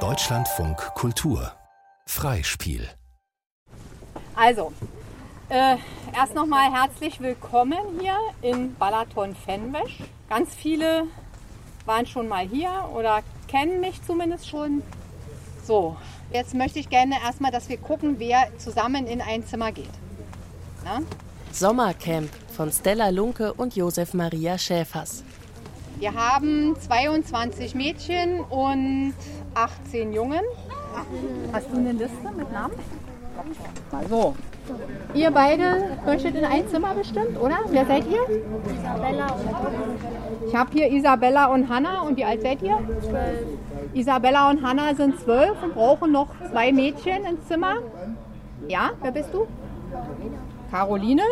Deutschlandfunk Kultur Freispiel Also, äh, erst nochmal herzlich willkommen hier in Balaton-Fenwesch. Ganz viele waren schon mal hier oder kennen mich zumindest schon. So, jetzt möchte ich gerne erstmal, dass wir gucken, wer zusammen in ein Zimmer geht. Na? Sommercamp von Stella Lunke und Josef Maria Schäfers. Wir haben 22 Mädchen und 18 Jungen. Hast du eine Liste mit Namen? Mal so. Ihr beide möchtet in ein Zimmer bestimmt, oder? Wer seid ihr? Isabella und Ich habe hier Isabella und Hanna. Und wie alt seid ihr? zwölf. Isabella und Hanna sind zwölf und brauchen noch zwei Mädchen ins Zimmer. Ja, wer bist du? Caroline.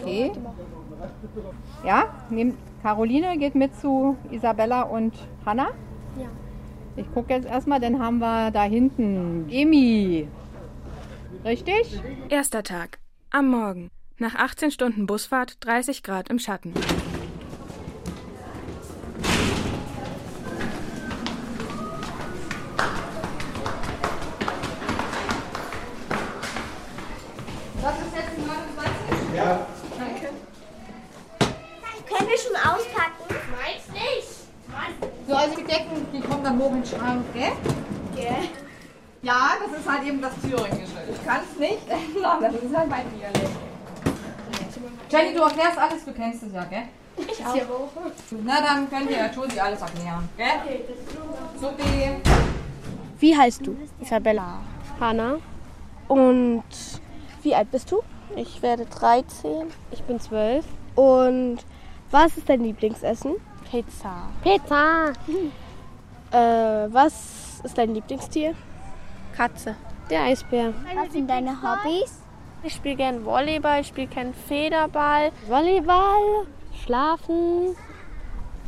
Okay. Ja, nehm, Caroline geht mit zu Isabella und Hanna. Ja. Ich gucke jetzt erstmal, dann haben wir da hinten Emi. Richtig? Erster Tag. Am Morgen. Nach 18 Stunden Busfahrt 30 Grad im Schatten. Schon auspacken? Meins nicht. So, also die Decken, die kommen dann morgen in den Schrank, gell? Okay. Ja, das ist halt eben das Thüringische. Ich kann es nicht ändern, das ist halt mein Dialekt. Jenny, du erklärst alles, du kennst es ja, gell? Ich auch. Na, dann könnt ihr Josi alles erklären, gell? Supi. Wie heißt du? Isabella. Hanna. Und wie alt bist du? Ich werde 13. Ich bin 12. Und was ist dein Lieblingsessen? Pizza. Pizza. Äh, was ist dein Lieblingstier? Katze. Der Eisbär. Was sind deine Hobbys? Ich spiele gern Volleyball, ich spiele gern Federball. Volleyball, Schlafen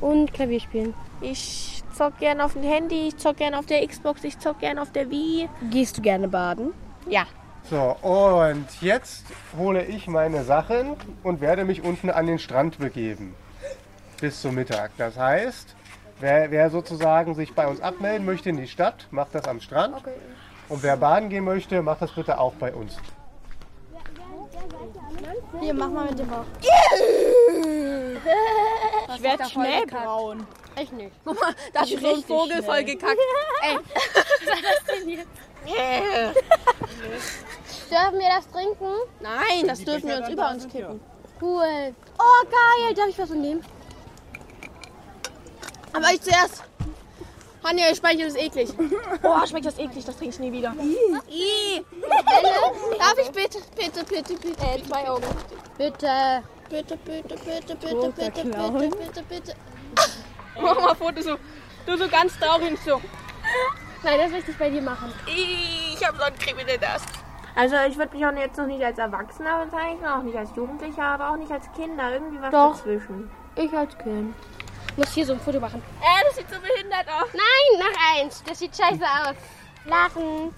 und Klavier spielen. Ich zock gern auf dem Handy, ich zock gern auf der Xbox, ich zock gern auf der Wii. Gehst du gerne baden? Ja. So, und jetzt hole ich meine Sachen und werde mich unten an den Strand begeben. Bis zum Mittag. Das heißt, wer, wer sozusagen sich bei uns abmelden möchte in die Stadt, macht das am Strand. Und wer baden gehen möchte, macht das bitte auch bei uns. Hier, mach mal mit dem Bauch. Ich werde schnell braun. Ich nicht. Da ist so ein Vogel voll gekackt. Ey, Dürfen wir das trinken? Nein, das dürfen wir uns über uns kippen. Cool. Oh, geil. Darf ich was nehmen? Aber ich zuerst. Hanja, ihr Speichel ist eklig. Oh, schmeckt das eklig, das trinke ich nie wieder. Darf ich bitte, bitte, bitte, bitte, äh, zwei Augen. Bitte. Bitte, bitte, bitte, bitte, bitte, bitte, bitte, bitte. Mach mal Foto so. Du so ganz traurig so. Nein, das möchte ich bei dir machen. Ich hab so einen kriminellen Ast. Also ich würde mich auch jetzt noch nicht als Erwachsener bezeichnen, auch nicht als Jugendlicher, aber auch nicht als Kinder. Irgendwie was Doch. dazwischen. Ich als Kind. Muss hier so ein Foto machen. Äh, das sieht so behindert aus. Nein, noch eins. Das sieht scheiße aus. Lachen.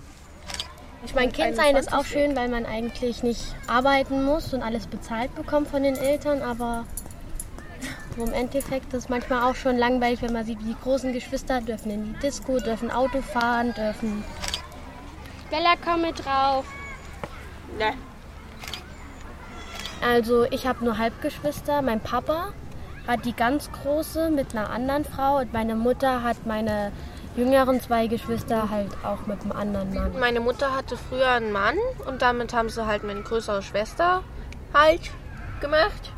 Ich meine, Kindsein ist auch schön, weil man eigentlich nicht arbeiten muss und alles bezahlt bekommt von den Eltern, aber im Endeffekt ist es manchmal auch schon langweilig, wenn man sieht, wie die großen Geschwister dürfen in die Disco, dürfen Auto fahren, dürfen. Bella, komm mit drauf. Ne. Also ich habe nur Halbgeschwister. Mein Papa hat die ganz große mit einer anderen Frau und meine Mutter hat meine jüngeren zwei Geschwister halt auch mit einem anderen Mann. Meine Mutter hatte früher einen Mann und damit haben sie halt meine größere Schwester halt gemacht.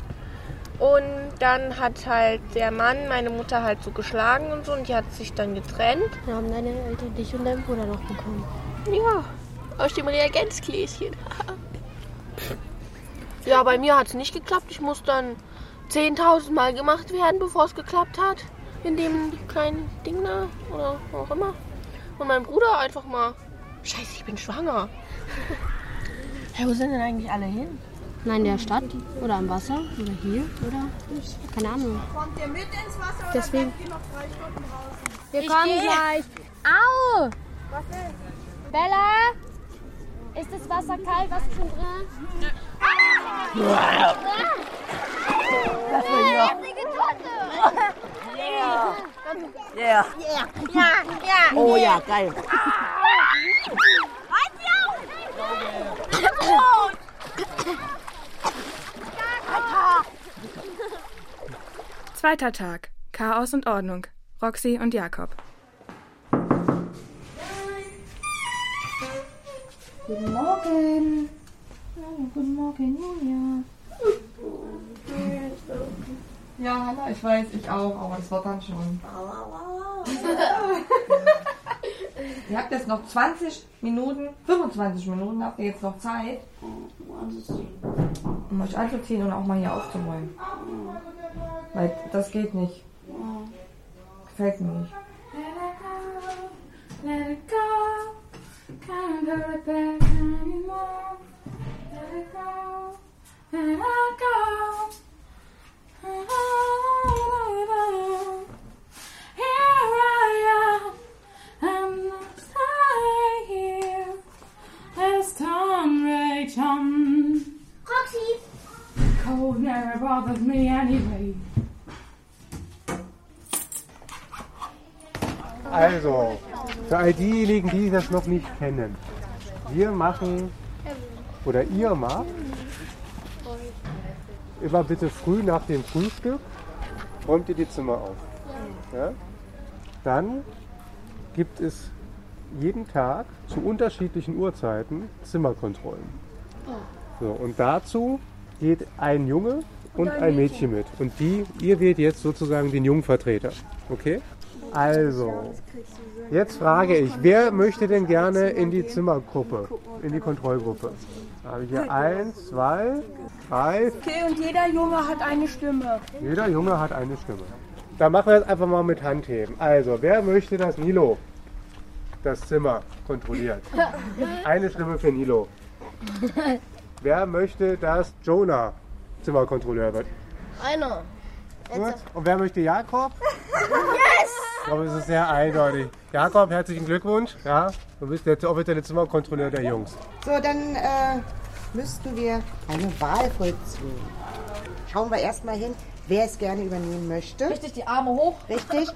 Und dann hat halt der Mann meine Mutter halt so geschlagen und so und die hat sich dann getrennt. Da haben deine Eltern dich und deinen Bruder noch bekommen. Ja, aus dem Reagenzgläschen. ja, bei mir hat es nicht geklappt. Ich muss dann 10.000 Mal gemacht werden, bevor es geklappt hat. In dem kleinen Ding da oder wo auch immer. Und mein Bruder einfach mal. Scheiße, ich bin schwanger. Hey, wo sind denn eigentlich alle hin? Nein, der Stadt oder am Wasser oder hier oder keine Ahnung. Kommt ihr mit ins Wasser Deswegen. oder bleibt ihr noch drei Stunden draußen? Wir kommen gleich. Au! Was ist? Bella! Ist das Wasser kalt? Was ist schon drin? Das war ja. Ja. Ja, ja, ja. Oh ja, geil. Zweiter Tag. Chaos und Ordnung. Roxy und Jakob. Guten Morgen. Guten Morgen, Julia. Ja, Hanna, ich weiß, ich auch, aber es wird dann schon. ihr habt jetzt noch 20 Minuten, 25 Minuten habt ihr jetzt noch Zeit, um euch anzuziehen und auch mal hier aufzuräumen. Weil das geht nicht. Gefällt mir nicht. Let it go. Can't it back anymore. Let it go. Let it go. Cold never bothers me anyway. Also, für all diejenigen, die das noch nicht kennen, wir machen oder ihr macht immer bitte früh nach dem Frühstück räumt ihr die Zimmer auf. Ja? Dann gibt es jeden Tag zu unterschiedlichen Uhrzeiten Zimmerkontrollen. So, und dazu geht ein Junge und ein Mädchen mit. Und die, ihr wählt jetzt sozusagen den Jungvertreter. Okay? Also, jetzt frage ich, wer möchte denn gerne in die Zimmergruppe, in die Kontrollgruppe? Da habe ich hier eins, zwei, drei, Okay, und jeder Junge hat eine Stimme. jeder Junge hat eine Stimme. Dann machen wir das einfach mal mit Handheben. Also, wer möchte, dass Nilo das Zimmer kontrolliert? Eine Stimme für Nilo. Wer möchte, dass Jonah Zimmerkontrolleur wird? Einer. Gut. Und wer möchte Jakob? Yes! Ich glaube, es ist sehr eindeutig. Jakob, herzlichen Glückwunsch. Ja, du bist der offizielle Zimmerkontrolleur der Jungs. So, dann äh, müssten wir eine Wahl vollziehen. Schauen wir erstmal hin, wer es gerne übernehmen möchte. Richtig, die Arme hoch. Richtig.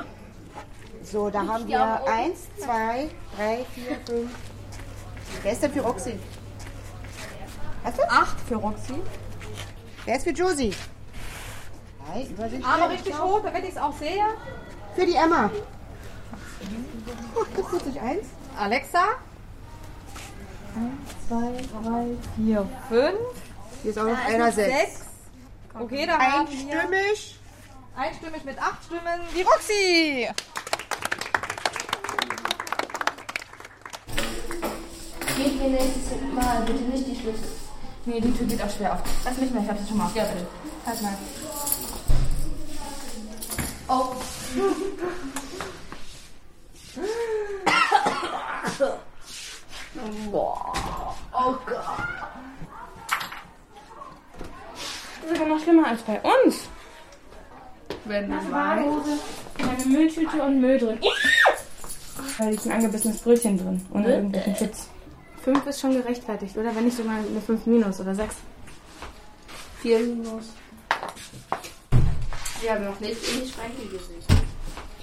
So, da haben wir eins, zwei, drei, vier, fünf. Wer ist denn für Roxy? Hast du? Acht für Roxy. Wer ist für Josie? Drei, Übersicht. Arme richtig hoch, damit ich es auch sehe. Für die Emma. Das tut sich eins. Alexa. Eins, zwei, drei, vier, fünf. Hier ist auch noch einer sechs. Sechs. Okay, da haben wir Einstimmig. einstimmig mit acht Stimmen die Roxy. Gebt mir nächstes Mal bitte nicht die Schlüssel. Nee, die Tür geht auch schwer auf. Lass mich mal, ich hab das schon mal auf. Ja, bitte. Halt mal. Oh. Das ist sogar noch schlimmer als bei uns. Wenn du Badehose, eine Mülltüte und Müll drin. Da liegt ein angebissenes Brötchen drin, ohne irgendwelchen Chips. Fünf ist schon gerechtfertigt, oder? Wenn nicht sogar eine 5 minus oder 6. Vier Minus. Wir haben noch nicht in die Schränke gesicht.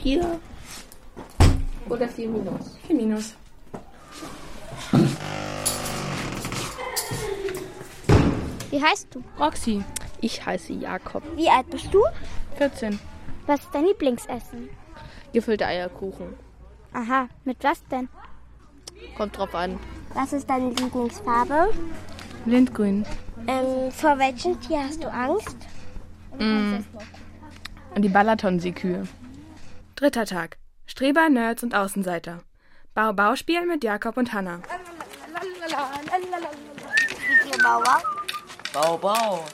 Vier. Oder vier Minus. 4 minus. Wie heißt du? Roxy. Ich heiße Jakob. Wie alt bist du? 14. Was ist dein Lieblingsessen? Gefüllte Eierkuchen. Aha, mit was denn? Kommt drauf an. Was ist deine Lieblingsfarbe? Lindgrün. Ähm, vor welchem Tier hast du Angst? Und die Balaton-Seekühe. Dritter Tag. Streber, Nerds und Außenseiter. Bau-Bauspiel mit Jakob und Hanna. Bauer. Bau, bau.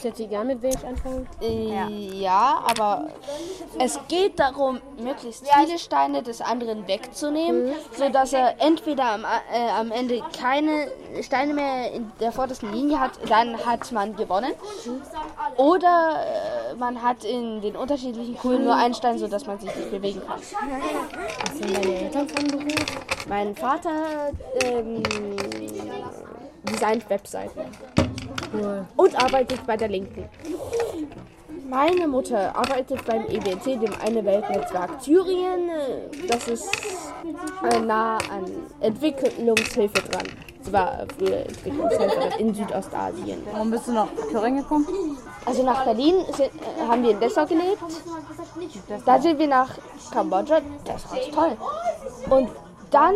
Ich hätte gern mit wem ich anfangen. Ja. aber es geht darum, möglichst viele Steine des anderen wegzunehmen, sodass er entweder am, äh, am Ende keine Steine mehr in der vordersten Linie hat, dann hat man gewonnen. Oder äh, man hat in den unterschiedlichen Kugeln nur einen Stein, sodass man sich nicht bewegen kann. Was sind deine Eltern von Beruf? Mein Vater ähm, designt Webseiten. Und arbeitet bei der Linken. Meine Mutter arbeitet beim EWC, dem Eine Weltnetzwerk Thüringen. Das ist äh, nah an Entwicklungshilfe dran. Sie war früher Entwicklungshelferin in Südostasien. Warum bist du nach Thüringen gekommen? Also nach Berlin sind, äh, haben wir in Dessau gelebt. Da sind wir nach Kambodscha. Das war toll. Und dann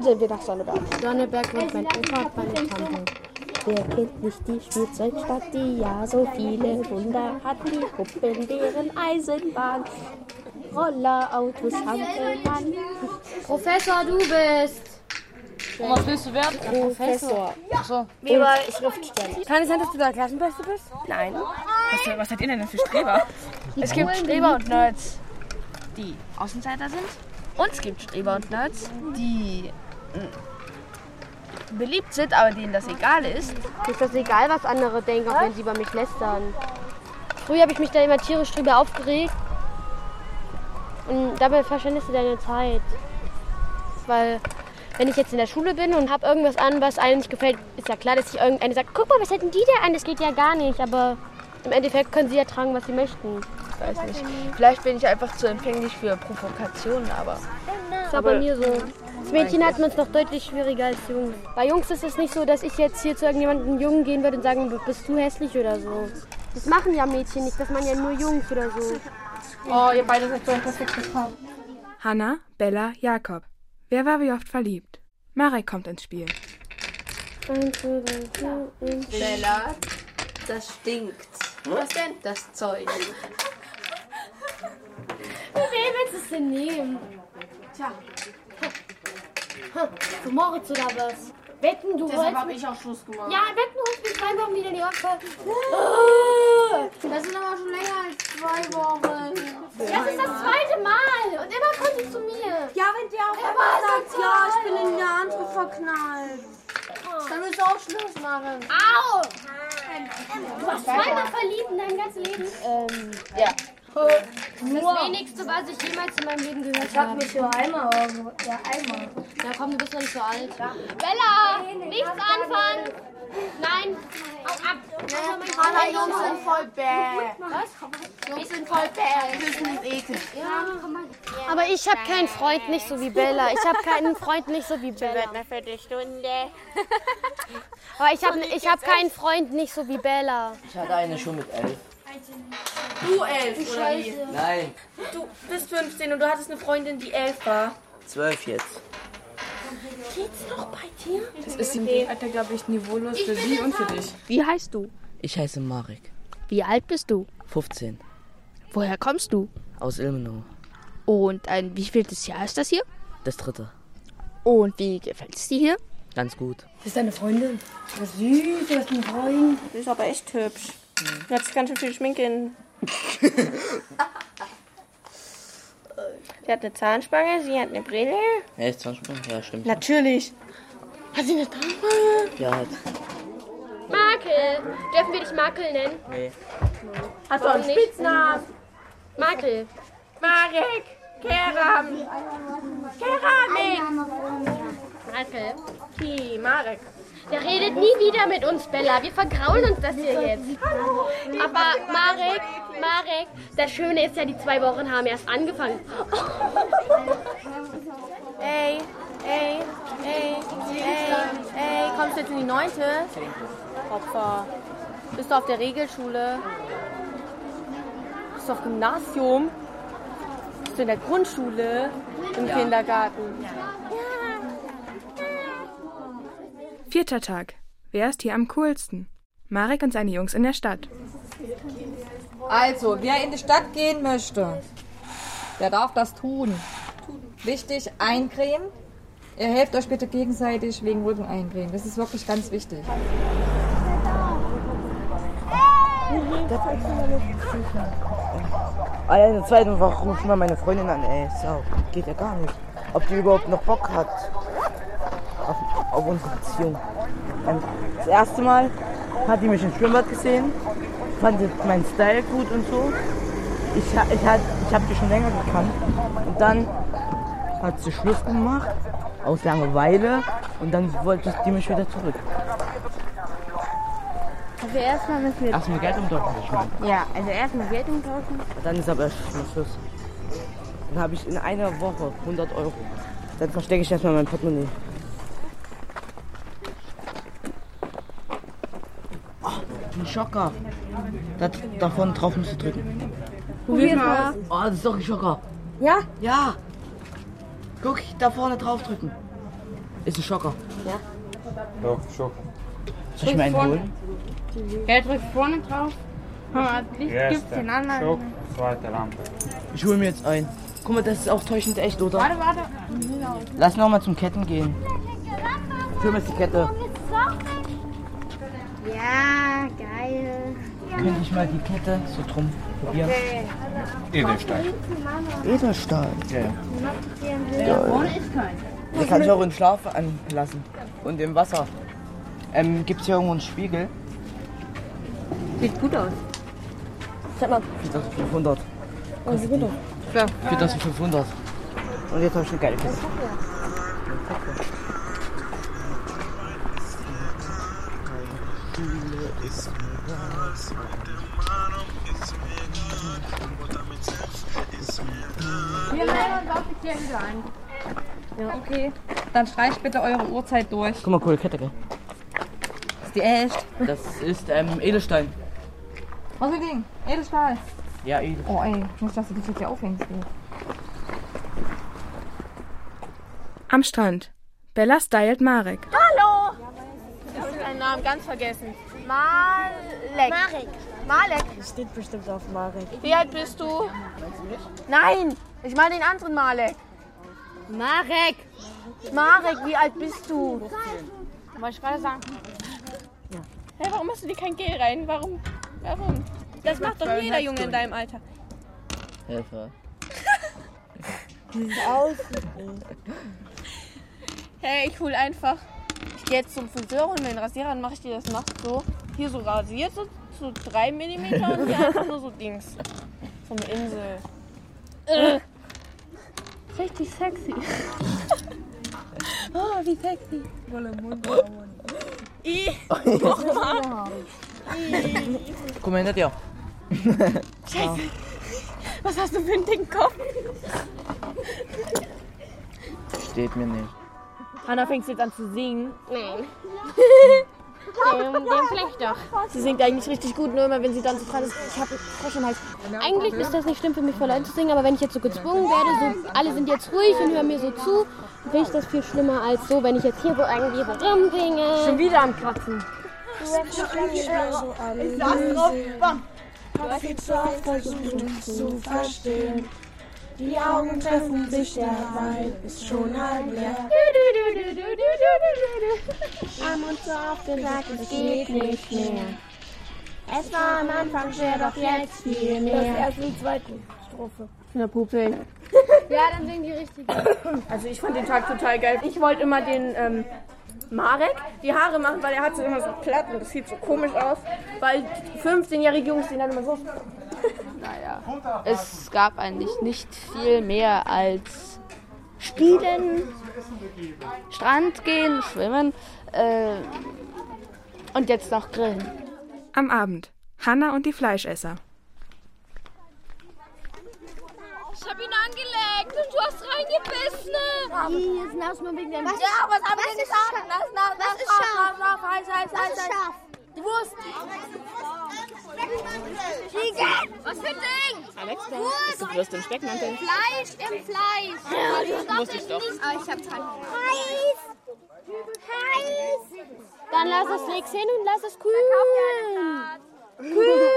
sind wir nach Sonneberg. Sonneberg mit mein Opa und meine Tante. Wer kennt nicht die Spielzeugstadt, die ja so viele Wunder hat? Die Puppen, deren Eisenbahn, Roller, Autos, Hampelmann. Professor, du bist. Und was willst du werden? Professor. Achso. Wie war Schriftsteller. Kann es sein, dass du der Klassenbeste bist? Nein. Was, was seid ihr denn für Streber? Es gibt Streber und Nerds, die Außenseiter sind. Und es gibt Streber und Nerds, die beliebt sind, aber denen das egal ist. Ist das egal, was andere denken, auch wenn sie über mich lästern. Früher habe ich mich da immer tierisch drüber aufgeregt. Und dabei verschwendest du deine Zeit. Weil, wenn ich jetzt in der Schule bin und habe irgendwas an, was einem nicht gefällt, ist ja klar, dass sich irgendeine sagt, guck mal, was hätten die da an? Das geht ja gar nicht. Aber im Endeffekt können sie ja tragen, was sie möchten. Ich weiß nicht. Vielleicht bin ich einfach zu empfänglich für Provokationen, aber. Ist aber bei mir so. Als Mädchen hat man es noch deutlich schwieriger als Jungs. Bei Jungs ist es nicht so, dass ich jetzt hier zu irgendjemandem Jungen gehen würde und sagen, bist du hässlich oder so. Das machen ja Mädchen nicht, das machen ja nur Jungs oder so. Oh, ihr beide seid so ein perfektes Paar. Hanna, Bella, Jakob. Wer war wie oft verliebt? Marek kommt ins Spiel. Bella, das stinkt. Was denn? Das Zeug. Wen willst du es denn nehmen? Tja. Hm, Für Moritz oder was? Wetten, du Deshalb habe ich auch Schluss gemacht. Ja, wetten, du holst mich zwei Wochen wieder in die Opfer. Das sind aber schon länger als zwei Wochen. Das ist das zweite Mal. Und immer kommt sie zu mir. Ja, wenn der auch Er immer sagt, ja, ich bin in eine andere verknallt. Dann müsst ihr auch Schluss machen. Au! Du warst zweimal verliebt in deinem ganzen Leben? Ähm, ja. Das wenigste, was ich jemals in meinem Leben gehört Ich hab habe. mich nur einmal, ja, einmal. Ja, komm, du bist noch nicht so alt. Bella, nichts anfangen. Nein, hau ab. Hanna, Jungs sind voll bäh. Was? Jungs sind voll bäh. Küssen ist eklig. Aber ich habe keinen Freund nicht so wie Bella. Ich habe keinen Freund nicht so wie Bella. eine Viertelstunde. Aber ich habe ich hab keinen Freund nicht so wie Bella. Ich hatte eine schon mit elf. Du elf, oder wie? Nein, Du bist 15 und du hattest eine Freundin, die elf war. zwölf jetzt. Geht's noch bei dir? Das ist im Alter, glaube ich, niveaulos für sie und für dich. Wie heißt du? Ich heiße Marek. Wie alt bist du? 15. Woher kommst du? Aus Ilmenau. Und ein wievieltes Jahr ist das hier? Das dritte. Und wie gefällt es dir hier? Ganz gut. Das ist deine Freundin. Was süß, du hast einen Freund. Die ist aber echt hübsch. Hat sich ganz schön viel Schminke in. sie hat eine Zahnspange, sie hat eine Brille. Ja, ist Zahnsprung? Ja, stimmt. Natürlich. Hat sie eine Zahnspange? Ja, hat. Makel. Dürfen wir dich Makel nennen? Nee. Hast du auch einen nicht? Spitznamen? Makel. Marek, Keram. Keramik. Makel. Ki, Marek. Der redet nie wieder mit uns, Bella. Wir vergraulen uns das hier jetzt. Aber Marek, Marek, das Schöne ist ja, die zwei Wochen haben erst angefangen. Ey, ey, ey, ey, ey, kommst du jetzt in die neunte? Opfer. Bist du auf der Regelschule? Bist du auf Gymnasium? Bist du in der Grundschule? Im Ja. Kindergarten? Vierter Tag. Wer ist hier am coolsten? Marek und seine Jungs in der Stadt. Also, wer in die Stadt gehen möchte, der darf das tun. Wichtig, eincremen. Ihr helft euch bitte gegenseitig wegen Rücken eincremen. Das ist wirklich ganz wichtig. Alter, in der zweiten Woche rufen wir meine Freundin an, ey. So, geht ja gar nicht. Ob die überhaupt noch Bock hat auf, unsere Beziehung. Ähm, das erste Mal hat die mich im Schwimmbad gesehen, fand meinen Style gut und so. Ich, ich, ich habe die schon länger gekannt. Und dann hat sie Schluss gemacht, aus Langeweile. Und dann wollte die mich wieder zurück. Also erstmal müssen wir... Erstmal Geld umtauschen, ich meine. Ja, also erstmal Geld umtauschen. Dann ist aber schon Schluss. Dann habe ich in einer Woche 100 Euro. Dann verstecke ich erstmal mein Portemonnaie. Oh, ein Schocker. Da, davon drauf musst du drücken. Probier mal. Oh, das ist doch ein Schocker. Ja? Ja. Guck, da vorne drauf drücken. Ist ein Schocker. Ja. Ja, Schock. Soll ich mir einen holen? Er drückt vorne drauf. Licht gibt's den anderen. Schock, zweite Lampe. Ich hole mir jetzt einen. Guck mal, das ist auch täuschend echt, oder? Warte, warte. Lass noch mal zum Ketten gehen. Mir jetzt die Kette. Ja, Könnte ich mal die Kette so drum probieren? Edelstein. Edelstahl. Ja, ja. Ja, Den kann ich auch in Schlaf anlassen. Und im Wasser. Ähm, Gibt es hier irgendwo einen Spiegel? Sieht gut aus. Sag mal. 4500. Oh, sieht gut aus. Ja. 4500. Und jetzt habe ich eine geile Kiste. Wir melden uns offiziell wieder ein. Ja. Okay. Dann streicht bitte eure Uhrzeit durch. Guck mal, coole Kette, gell? Ist die echt? Das ist ähm, Edelstein. Was für Ding? Edelstahl. Ja, Edel. Oh ey, nicht, dass du dich jetzt hier aufhängst. ey. Am Strand. Bella stylt Marek. Hallo! Ich habe deinen Namen ganz vergessen. Malek. Marek. Malek. Steht bestimmt auf Marek. Wie alt bist du? Nein, ich meine den anderen Malek. Marek! Marek, wie alt bist du? Wollte ich gerade sagen. Ja. Hä, warum hast du dir kein Gel rein? Warum? Warum? Das macht doch jeder Junge in deinem Alter. Helfer. Aus. Hey, ich hol einfach. Jetzt zum Friseur und den Rasierer, dann mache ich dir das nachts so. Hier so rasiert, so, so 3 mm und hier einfach nur so Dings. So eine Insel. Äh. Richtig sexy. oh, wie sexy. I. Guck mal hinter dir. Scheiße. Was hast du für einen dicken Kopf? Steht mir nicht. Hanna fängt jetzt an zu singen. Nein. dem, dem vielleicht doch. Sie singt eigentlich richtig gut, nur immer wenn sie dann so dran ist. Ich habe Frosch im Hals. Eigentlich ist das nicht schlimm für mich vor Leuten zu singen, aber wenn ich jetzt so gezwungen werde, so alle sind jetzt ruhig und hören mir so zu, finde ich das viel schlimmer als so, wenn ich jetzt hier so irgendwie rumsinge. Schon wieder am Kratzen. Ich saß drauf. Bam. Hab viel zu oft versucht zu verstehen. Die Augen treffen sich, der Wein ist schon halb leer. Haben uns so oft gesagt, es geht nicht mehr. Es war am Anfang schwer, doch jetzt viel mehr. Erst in der zweiten Strophe. Ja, Pupil. Ja, dann singen die richtig. Also ich fand den Tag total geil. Ich wollte immer den ähm, Marek die Haare machen, weil er hat so immer so platt und das sieht so komisch aus. Weil 15-jährige Jungs sehen dann immer so. Naja, es gab eigentlich nicht viel mehr als Spielen, Strand gehen, schwimmen äh, und jetzt noch grillen. Am Abend. Hanna und die Fleischesser. Ich hab ihn angelegt und du hast reingebissen. Hier ist erstmal wegen dem Was- Ja, was haben wir was denn ist gesagt? scharf? Das- das- Was ist scharf, Was ist scharf? Wurst. Chicken. Was für ein Ding? Alex, da Wurst. ist die Wurst im Speckmantel. Fleisch im Fleisch. Ja, das wusste ich doch. Ah, ich hab keinen Heiß. Heiß. Dann lass es nix hin und lass es kühlen. Kühlen.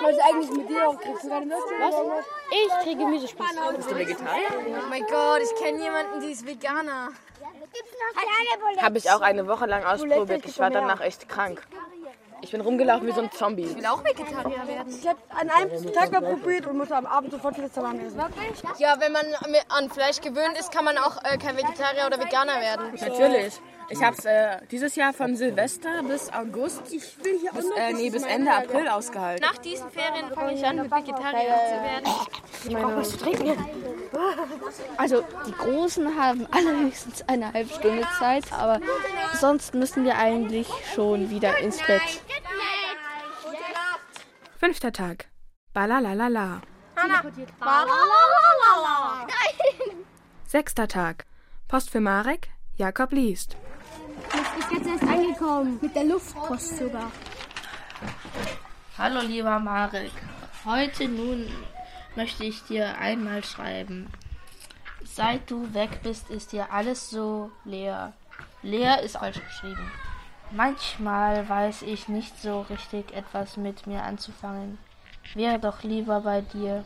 Was eigentlich mit dir auch kriegst du gerade Würstchen? Was? Ich kriege Gemüsespieß. Bist du Vegetarier? Oh mein Gott, ich kenne jemanden, die ist Veganer. Habe ich auch eine Woche lang ausprobiert. Ich war danach echt krank. Ich bin rumgelaufen wie so ein Zombie. Ich will auch Vegetarier werden. Ich habe an einem Tag mal probiert und musste am Abend sofort wieder Salami essen. Ja, wenn man an Fleisch gewöhnt ist, kann man auch äh, kein Vegetarier oder Veganer werden. Natürlich. Ich habe es äh, dieses Jahr von Silvester bis August, bis, äh, nee, bis Ende April ausgehalten. Nach diesen Ferien fange ich an, mit Vegetarier zu werden. Ich brauche was zu trinken. Also die Großen haben alle höchstens eine halbe Stunde Zeit, aber sonst müssen wir eigentlich schon wieder ins Bett. Fünfter Tag. Balalalala. Hanna. Sechster Tag. Post für Marek. Jakob liest. Ich bin jetzt erst angekommen. Mit der Luftpost sogar. Hallo lieber Marek. Heute nun möchte ich dir einmal schreiben. Seit du weg bist, ist dir alles so leer. Leer ist falsch geschrieben. Manchmal weiß ich nicht so richtig etwas mit mir anzufangen. Wäre doch lieber bei dir,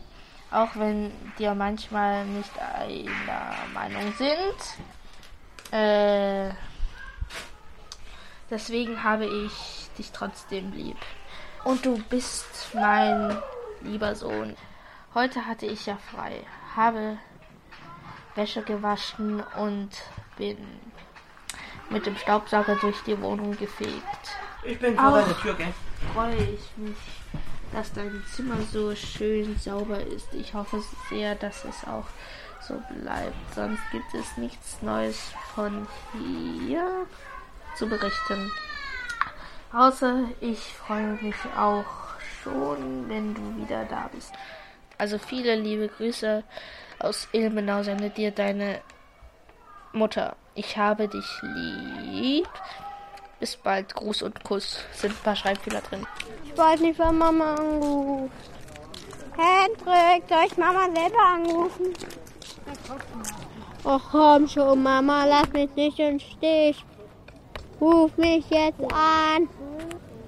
auch wenn dir manchmal nicht einer Meinung sind. Äh, deswegen habe ich dich trotzdem lieb. Und du bist mein lieber Sohn. Heute hatte ich ja frei, habe Wäsche gewaschen und bin mit dem Staubsauger durch die Wohnung gefegt. Ich bin vor deiner Tür, gell? Freue ich mich, dass dein Zimmer so schön sauber ist. Ich hoffe sehr, dass es auch so bleibt. Sonst gibt es nichts Neues von hier zu berichten. Außer ich freue mich auch schon, wenn du wieder da bist. Also viele liebe Grüße aus Ilmenau sendet dir deine Mutter. Ich habe dich lieb. Bis bald. Gruß und Kuss. Sind ein paar Schreibfehler drin. Ich nicht, wann Mama anruft. Hendrik, soll ich Mama selber anrufen? Ach komm schon, Mama, lass mich nicht im Stich. Ruf mich jetzt an.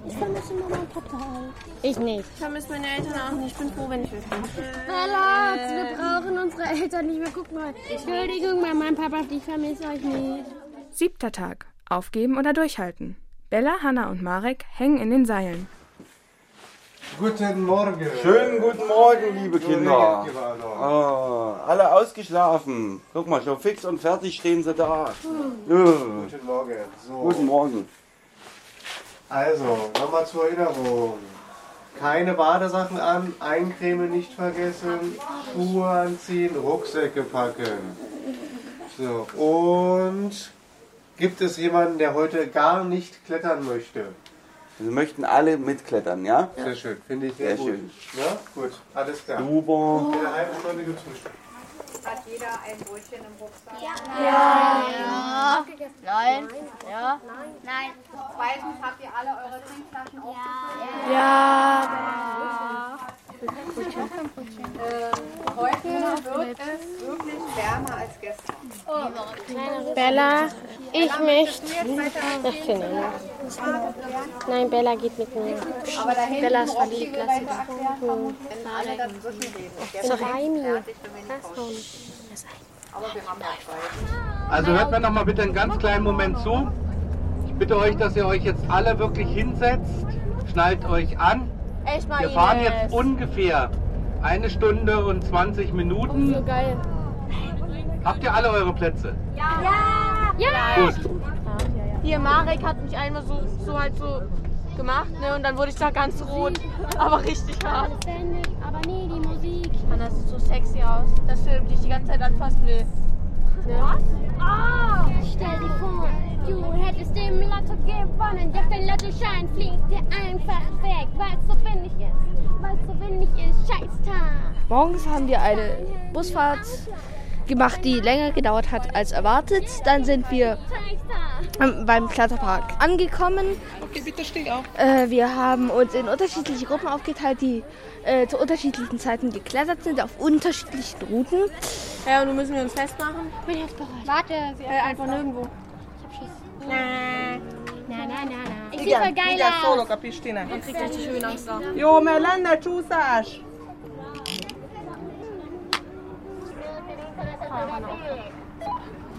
Ich vermisse Mama und Papa auch. Ich nicht. Ich vermisse meine Eltern auch nicht. Ich bin froh, wenn ich weg bin. Bella, wir brauchen unsere Eltern nicht mehr. Guck mal. Entschuldigung, Mama und Papa, ich vermisse euch nicht. Siebter Tag. Aufgeben oder durchhalten. Bella, Hanna und Marek hängen in den Seilen. Guten Morgen. Schönen guten Morgen, liebe Kinder. Ah, alle ausgeschlafen. Guck mal, schon fix und fertig stehen sie da. Ja. Guten Morgen. So. Guten Morgen. Also, nochmal zur Erinnerung. Keine Badesachen an, eincremen nicht vergessen, Schuhe anziehen, Rucksäcke packen. So, und gibt es jemanden, der heute gar nicht klettern möchte? Wir möchten alle mitklettern, ja? Sehr schön, finde ich sehr, Sehr gut. schön. Ja, gut, alles klar. Super. In einer halben Stunde gibt's Frühstück. Hat jeder ein Brötchen im Rucksack? Ja. Ja. Nein. Ja. Nein. Zweitens habt ihr alle eure Trinkflaschen aufgefüllt? Ja. Ähm, heute wird es wirklich wärmer als gestern. Bella, ich Bella, möchte. Ich nicht. Nein, Bella geht mit mir. Bella ist verliebt, lass haben noch Zeit. Also hört mir noch mal bitte einen ganz kleinen Moment zu. Ich bitte euch, dass ihr euch jetzt alle wirklich hinsetzt, schnallt euch an. Echt mal, Wir fahren Ines. jetzt ungefähr eine Stunde und 20 Minuten. So geil. Habt ihr alle eure Plätze? Ja. Ja. Gut. Hier, Marek hat mich einmal so, so halt so gemacht, ne? Und dann wurde ich da ganz rot. Aber richtig hart. Aber nee, die Musik. Mann, das sieht so sexy aus, dass du dich die ganze Zeit anfassen will. Was? Ah! Stell dir vor, du hättest im Lotto gewonnen. Doch dein Lottoschein fliegt dir einfach weg, weil es so wenig ist. Weil es so wenig ist. Scheißtag. Morgens haben wir eine Busfahrt gemacht, die länger gedauert hat als erwartet. Dann sind wir ähm, beim Kletterpark angekommen. Okay, bitte steh auf. Äh, wir haben uns in unterschiedliche Gruppen aufgeteilt, die äh, zu unterschiedlichen Zeiten geklettert sind, auf unterschiedlichen Routen. Ja, und nun müssen wir uns festmachen. Ich bin jetzt bereit. Warte, Äh, einfach nirgendwo. Na, na, na, na. Ich sehe voll geil aus. szólok a Pistinek. Man kriegt richtig schön Angst da. Jó, mert lenne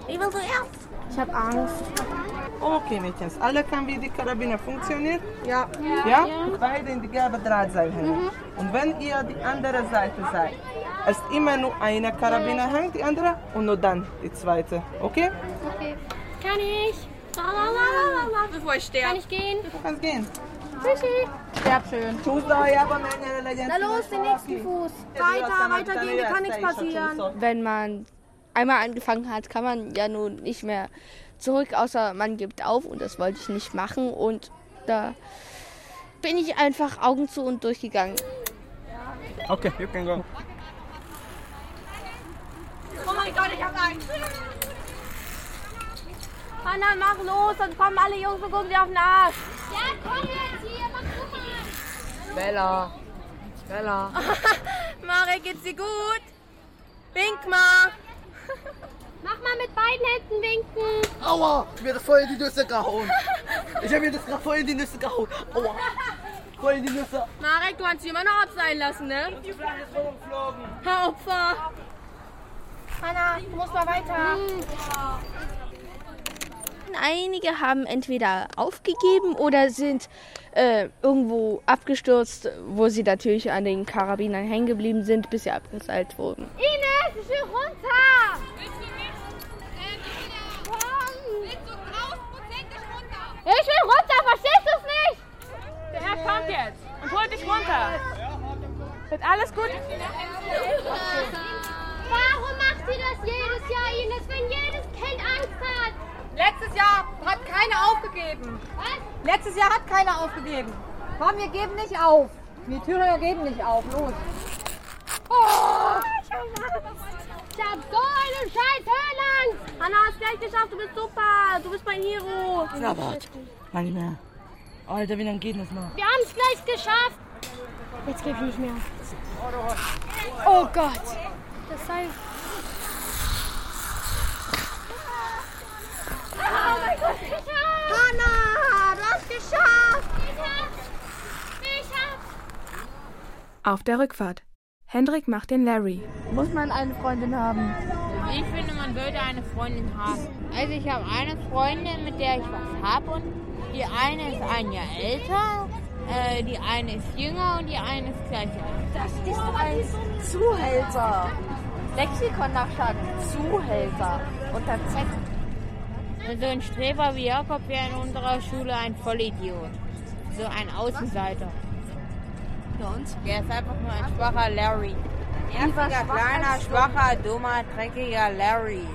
Ich will zuerst. Ich habe Angst. Okay, Mädchen. Alle kann, wie die Karabiner funktioniert? Ja. Ja? Beide in die gelbe Drahtseil hängen. Und wenn ihr die andere Seite seid, ist immer nur eine Karabiner hängt, die andere, und nur dann die zweite. Okay? Okay. Kann ich? Bevor ich sterbe. Kann ich gehen? Du kannst gehen. Tschüssi. Sterb schön. Csúszdaljában mennyire legyen Na los, den nächsten Fuß. Weiter, weiter gehen, dir kann nichts passieren. Wenn man einmal angefangen hat, kann man ja nun nicht mehr zurück, außer man gibt auf und das wollte ich nicht machen und da bin ich einfach Augen zu und durchgegangen. Okay, you can go. Oh mein Gott, ich hab Angst. Hanna, mach los, sonst kommen alle Jungs und gucken dir auf den Arsch. Ja, komm jetzt hier, mach du mal. Bella. Bella. Marek, geht's dir gut? Wink mal. Mach mal mit beiden Händen winken. Aua, mir das voll in die Nüsse gehauen. Ich habe mir das gerade voll in die Nüsse gehauen. Aua, voll in die Nüsse. Marek, du kannst dich immer noch abseilen lassen, ne? Die Flasche ist rumgeflogen. Hör Opfer. Hanna, du musst mal weiter. Einige haben entweder aufgegeben oder sind äh, irgendwo abgestürzt, wo sie natürlich an den Karabinern hängen geblieben sind, bis sie abgeseilt wurden. Ines, ich will runter. Ich will runter, verstehst du es nicht? Der Herr kommt jetzt und holt dich runter. Wird alles gut? Warum macht sie das jedes Jahr, Ines, wenn jedes Kind Angst hat? Letztes Jahr hat keiner aufgegeben. Was? Letztes Jahr hat keiner aufgegeben. Komm, wir geben nicht auf. Die Thüringer geben nicht auf. Los. Oh, ich hab so eine scheiß Höhenangst. Hanna, hast gleich geschafft. Du bist super. Du bist mein Hero. Na, warte. Mal nicht mehr. Alter, wie lange geht das noch? Wir haben es gleich geschafft. Jetzt gebe ich nicht mehr. Oh Gott. Das Seil. Oh mein Gott, ich hab's. Hanna, du hast geschafft. Ich hab's. Ich hab's. Auf der Rückfahrt. Hendrik macht den Larry. Muss man eine Freundin haben? Ich finde, man sollte eine Freundin haben. Also ich habe eine Freundin, mit der ich was habe und die eine ist ein Jahr älter, äh, die eine ist jünger und die eine ist gleich alt. Das ist ein Zuhälter. Lexikon nachschlagen. Zuhälter. Unter Z. Und so ein Streber wie Jakob wäre in unserer Schule ein Vollidiot. So ein Außenseiter. Für uns? Der ist einfach nur ein schwacher Larry. Nerviger, kleiner, schwacher, dummer, dreckiger Larry.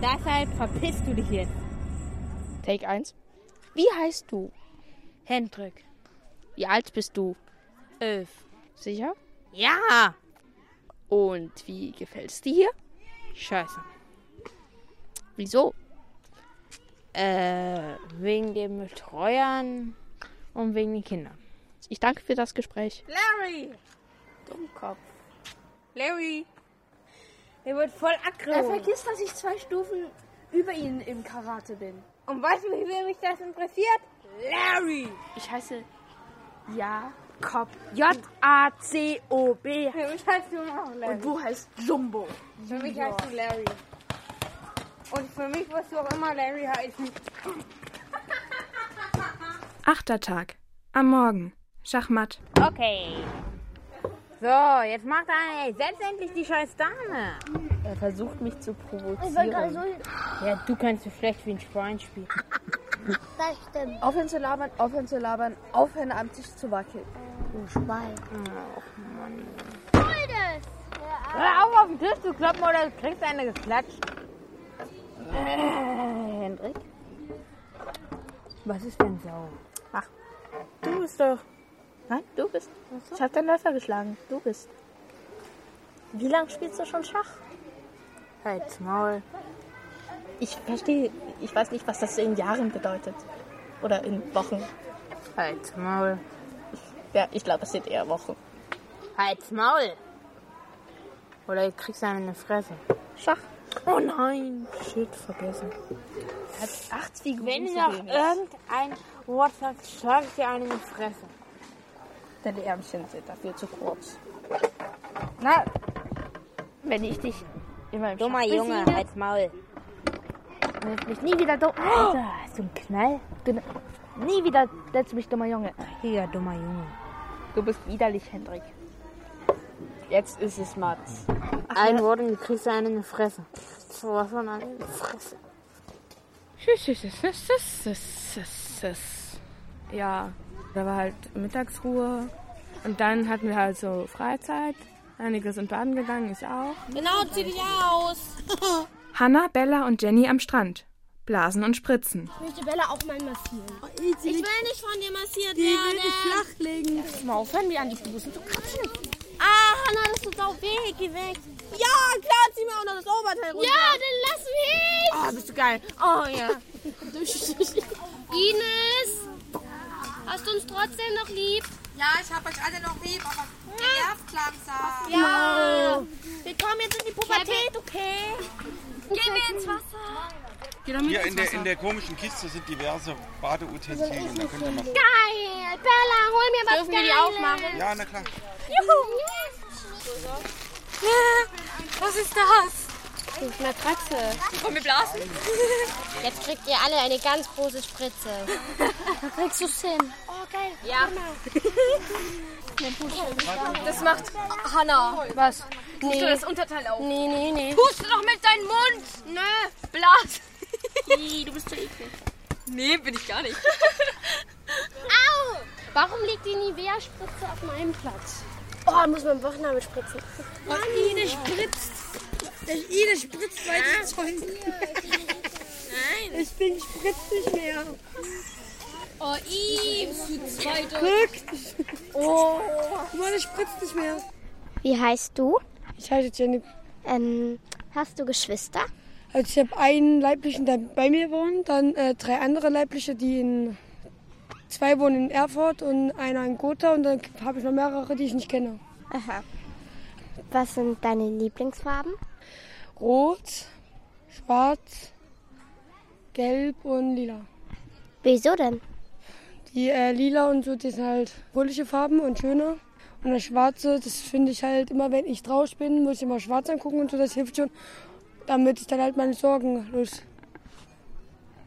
Deshalb verpisst du dich jetzt. Take 1. Wie heißt du? Hendrik. Wie alt bist du? Elf. Sicher? Ja! Und wie gefällt's dir hier? Scheiße. Wieso? Äh, wegen den Betreuern und wegen den Kindern. Ich danke für das Gespräch. Larry! Dummkopf. Larry! Der wird voll aggro. Er vergisst, dass ich zwei Stufen über ihn im Karate bin. Und weißt du, wie mich das interessiert? Larry! Ich heiße Jakob. J-A-C-O-B. Für mich heißt du auch Larry. Und du heißt Jumbo. Für mich heißt du Larry. Und für mich wirst du auch immer Larry heißen. Achter Tag. Am Morgen. Schachmatt. Okay. So, jetzt macht er, ey, setz endlich die scheiß Dame. Er versucht mich zu Ich war gerade provozieren. so. Ja, du kannst so schlecht wie ein Schwein spielen. Das stimmt. Aufhören zu labern, aufhören zu labern, aufhören am Tisch zu wackeln. Du Schwein. Oh, Hol das. Hör auf, auf den Tisch zu kloppen oder du kriegst eine geklatscht. Äh, Hendrik? Was ist denn so? Ach, du bist doch. Nein, du bist. Ich habe deinen Läufer geschlagen. Du bist. Wie lange spielst du schon Schach? Halt's Maul. Ich verstehe, ich weiß nicht, was das in Jahren bedeutet. Oder in Wochen. Halt's Maul. Ja, ich glaube, es sind eher Wochen. Halt's Maul. Oder du kriegst eine in die Fresse. Schach. Oh nein. Shit, vergessen. Hat acht Figuren Wenn du zu noch wenig. irgendein Wort sagst, schlag ich dir eine in die Fresse. Deine Ärmchen sind dafür zu kurz. Na, wenn ich dich in meinem Dummer Schach Junge, besiege, halt's Maul. Nennst mich nie wieder dumm. Alter, hast du einen Knall? Du, nie wieder du mich dummer Junge. Hier, dummer Junge. Du bist widerlich, Hendrik. Jetzt ist es Mats. Ein Wort und du kriegst eine in die Fresse. So was von eine in die Fresse. Ja, da war halt Mittagsruhe. Und dann hatten wir halt so Freizeit. Einige sind baden gegangen, ich auch. Genau, zieh dich aus. Hannah, Bella und Jenny am Strand. Blasen und Spritzen. Ich möchte Bella auch mal massieren. ich ich will nicht von dir massiert Die will werden. dich flachlegen. Mal aufhören, mir an die Busen zu kratzen. Hanna, das tut auch weh. Geh weg. Ja, klar, zieh mir auch noch das Oberteil runter. Ja, dann lass mich. Oh, bist du geil. Oh, ja. Ines, hast du uns trotzdem noch lieb? Ja, ich hab euch alle noch lieb, aber nervt langsam. Ja. Wir kommen jetzt in die Pubertät, okay? Gehen wir ins Wasser. Hier in der, in der komischen Kiste sind diverse Badeutensilien. Da könnt ihr mal. Geil. Bella, hol mir was Dürfen wir die Geiles. aufmachen? Ja, na klar. Juhu. Was ist das? Das ist Matratze. Komm, wir blasen. Jetzt kriegt ihr alle eine ganz große Spritze. Kriegst du's hin? Oh, geil. Ja. Das macht Hanna. Was? Tust du das Unterteil auf? Nee, nee, nee. Tust du doch mit deinem Mund. Nö. Blas. Ih, du bist so eklig. Nee, bin ich gar nicht. Au! Warum liegt die Nivea-Spritze auf meinem Platz? Oh, muss man Wochenende spritzen. Mann, Ine spritzt. Der Ine spritzt mein Zeug. Nein. Das Ding spritzt nicht mehr. Oh, I, du zweite. Guck. Oh. Mal, das spritzt nicht mehr. Wie heißt du? Ich heiße Jenny. Ähm, hast du Geschwister? Also ich habe einen leiblichen, der bei mir wohnt, dann äh, drei andere leibliche, die in zwei wohnen in Erfurt und einer in Gotha und dann habe ich noch mehrere, die ich nicht kenne. Aha. Was sind deine Lieblingsfarben? Rot, schwarz, gelb und lila. Wieso denn? Die äh, lila und so, die sind halt fröhliche Farben und schöne. Und das Schwarze, das finde ich halt immer, wenn ich draußen bin, muss ich immer schwarz angucken und so, das hilft schon, damit ich dann halt meine Sorgen los.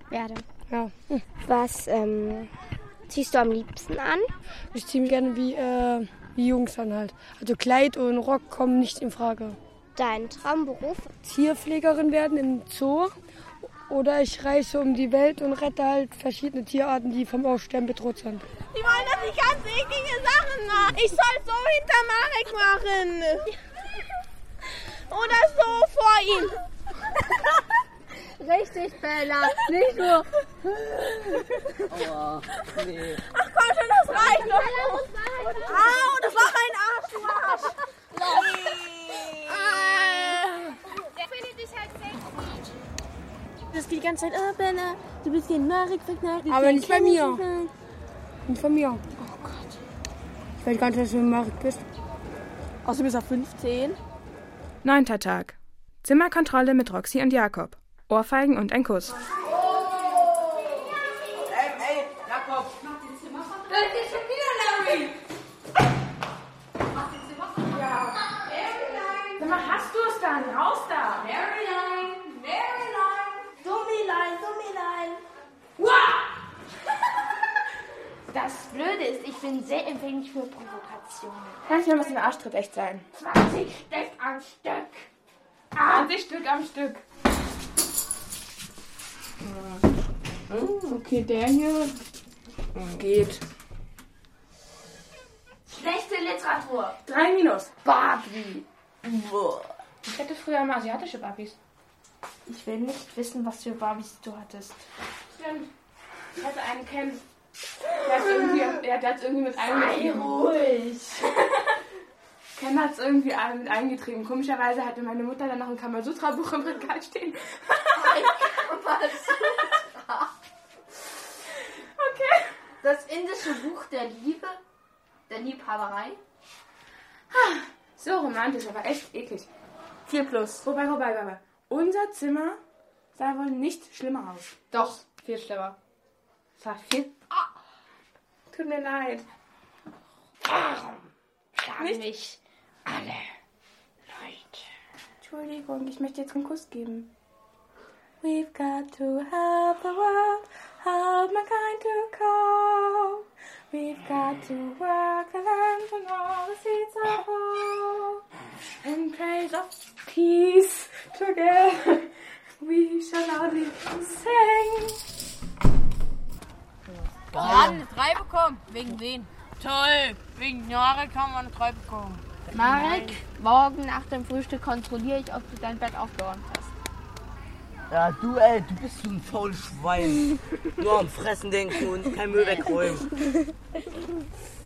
Werde. Ja. Hm. Was ähm, ziehst du am liebsten an? Ich ziehe mich gerne wie, äh, wie Jungs dann halt. Also Kleid und Rock kommen nicht in Frage. Dein Traumberuf? Tierpflegerin werden im Zoo. Oder ich reise um die Welt und rette halt verschiedene Tierarten, die vom Aussterben bedroht sind. Die wollen, dass ich ganz eklige Sachen mache. Ich soll so hinter Marek machen. Oder so vor ihm. Richtig, Bella. Nicht so. Aua, nee. Ach komm schon, das reicht doch. Au, das war ein Arsch, du Arsch. Der findet dich halt sexy. Das geht die ganze Zeit, oh Bella, du bist in Marek verknallt. Aber in nicht bei mir. verknallt. Und von mir. Oh Gott. Ich weiß gar nicht, was du mit Marek bist. Außerdem ist er 15. Neunter Tag. Zimmerkontrolle mit Roxy und Jakob. Ohrfeigen und ein Kuss. Ey, ey, Jakob. Das ist schon wieder Larry. Sag mal, hast du es dann? Raus da! Maryline, Maryline. Dummilein, Dummilein. Das Blöde ist, ich bin sehr empfänglich für Provokationen. Kannst du mir was in den Arschtritt echt sein? 20 Stück am Stück. 20 Stück am Stück. Okay, der hier geht. Schlechte Literatur. Drei Minus. Barbie. Ich hatte früher immer asiatische Barbies. Ich will nicht wissen, was für Barbies du hattest. Stimmt. Ich hatte einen Ken. Der hat irgendwie, der hat irgendwie mit eingetrieben. ruhig. Ken hat es irgendwie mit eingetrieben. Komischerweise hatte meine Mutter dann noch ein Kamasutra-Buch im Regal stehen. Okay. Das indische Buch der Liebe, der Liebhaberei. So romantisch, aber echt eklig. 4 plus. Wobei, wobei, wobei. Unser Zimmer sah wohl nicht schlimmer aus. Doch, viel schlimmer. Es war viel. Ah. Tut mir leid. Warum schlagen Nicht? mich alle Leute? Entschuldigung, ich möchte jetzt einen Kuss geben. We've got to help the world, help mankind to cope. We've got to work the land and all the seeds of hope. In praise of peace, together we shall loudly sing. Wir haben eine 3 bekommen. Wegen wen? Toll. Wegen Marek haben wir eine 3 bekommen. Marek, morgen nach dem Frühstück kontrolliere ich, ob du dein Bett aufgeräumt hast. Ja, du, ey, du bist so ein faules Schwein. Nur am Fressen denken und kein Müll wegräumen.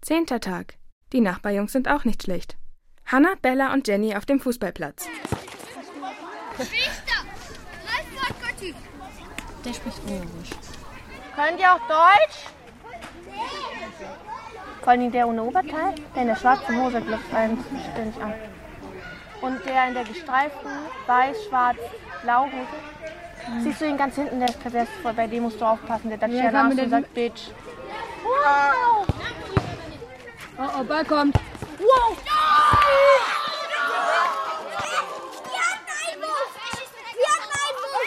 Zehnter Tag. Die Nachbarjungs sind auch nicht schlecht. Hannah, Bella und Jenny auf dem Fußballplatz. Der spricht Ungarisch. Könnt ihr auch Deutsch? Vor allem der ohne Oberteil, der in der schwarzen Hose glückt einen ständig an. Und der in der gestreiften, weiß, schwarz, Siehst du ihn ganz hinten, der ist pervers, bei dem musst du aufpassen, der dann Ja, ja, mir und der- sagt Bitch. Wow! Oh, oh, Ball kommt. Wow!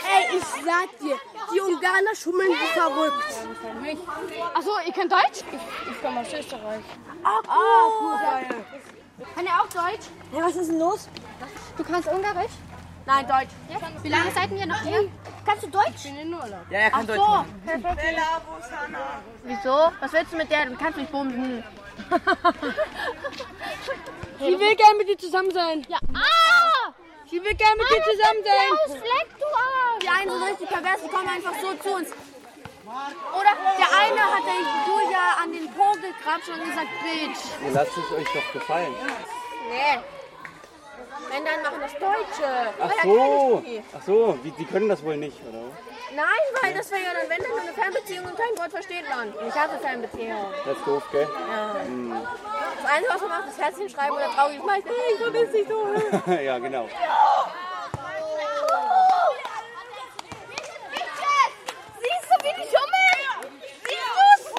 Ey, ich sag dir, die Ungarer schummeln wie verrückt. Achso, ihr könnt Deutsch? Ich, ich komme aus Österreich. Ah, cool. geil. Kann er auch Deutsch? Hey, was ist denn los? Du kannst Ungarisch? Nein, Deutsch. Wie lange seid ihr noch hier? Kannst du Deutsch? Ich bin in Urlaub. Ja, er kann Ach Deutsch so. machen. Perfekt. Wieso? Was willst du mit der? Du kannst mich bumsen. Sie will gerne mit dir zusammen sein. Ja. Ah! Sie will gerne mit dir zusammen sein. Klaus, leck du Arsch! Die einen sind richtig pervers, die kommen einfach so zu uns. Oder der eine hat der Julia an den Po gekrapscht und gesagt, Bitch. Ihr lasst es euch doch gefallen. Nee. Wenn, dann machen das Deutsche. Ach so, ach so, die, die können das wohl nicht, oder? Nein, weil das wäre ja dann, wenn dann nur eine Fernbeziehung und kein Wort versteht man. Und ich hasse Fernbeziehungen. Das ist doof, gell? Ja. Hm. Das Einzige, was man macht, ist Herzchen schreiben oder traurig schmeißen. Hey, ich vermisse dich so. ja, genau. Siehst du, wie die schummeln? Siehst du's?